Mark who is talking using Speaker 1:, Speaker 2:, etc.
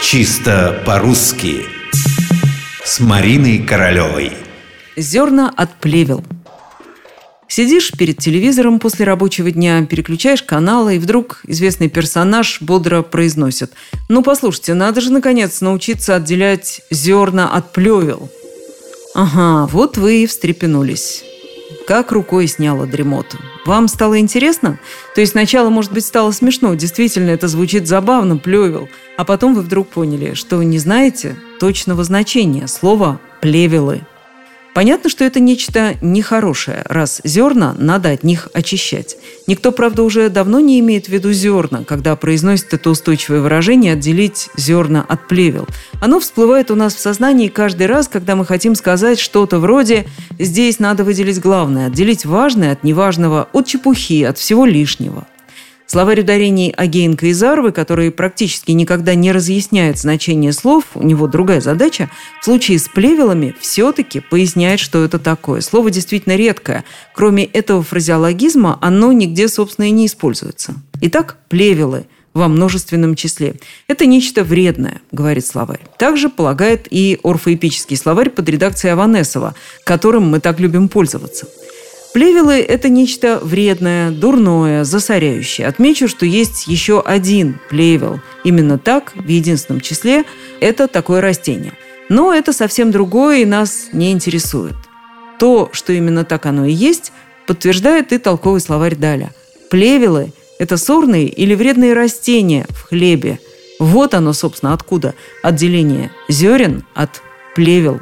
Speaker 1: Чисто по-русски С Мариной Королевой
Speaker 2: Зерна от плевел Сидишь перед телевизором после рабочего дня, переключаешь каналы, и вдруг известный персонаж бодро произносит «Ну, послушайте, надо же, наконец, научиться отделять зерна от плевел». Ага, вот вы и встрепенулись. Как рукой сняла дремоту. Вам стало интересно? То есть сначала, может быть, стало смешно. Действительно, это звучит забавно, плевел. А потом вы вдруг поняли, что не знаете точного значения слова «плевелы». Понятно, что это нечто нехорошее, раз зерна надо от них очищать. Никто, правда, уже давно не имеет в виду зерна, когда произносит это устойчивое выражение «отделить зерна от плевел». Оно всплывает у нас в сознании каждый раз, когда мы хотим сказать что-то вроде «здесь надо выделить главное, отделить важное от неважного, от чепухи, от всего лишнего». Словарь ударений Агеенко и Зарвы, который практически никогда не разъясняет значение слов, у него другая задача, в случае с плевелами все-таки поясняет, что это такое. Слово действительно редкое. Кроме этого фразеологизма, оно нигде, собственно, и не используется. Итак, плевелы – во множественном числе. Это нечто вредное, говорит словарь. Также полагает и орфоэпический словарь под редакцией Аванесова, которым мы так любим пользоваться. Плевелы – это нечто вредное, дурное, засоряющее. Отмечу, что есть еще один плевел. Именно так, в единственном числе, это такое растение. Но это совсем другое и нас не интересует. То, что именно так оно и есть, подтверждает и толковый словарь Даля. Плевелы – это сорные или вредные растения в хлебе. Вот оно, собственно, откуда отделение зерен от плевел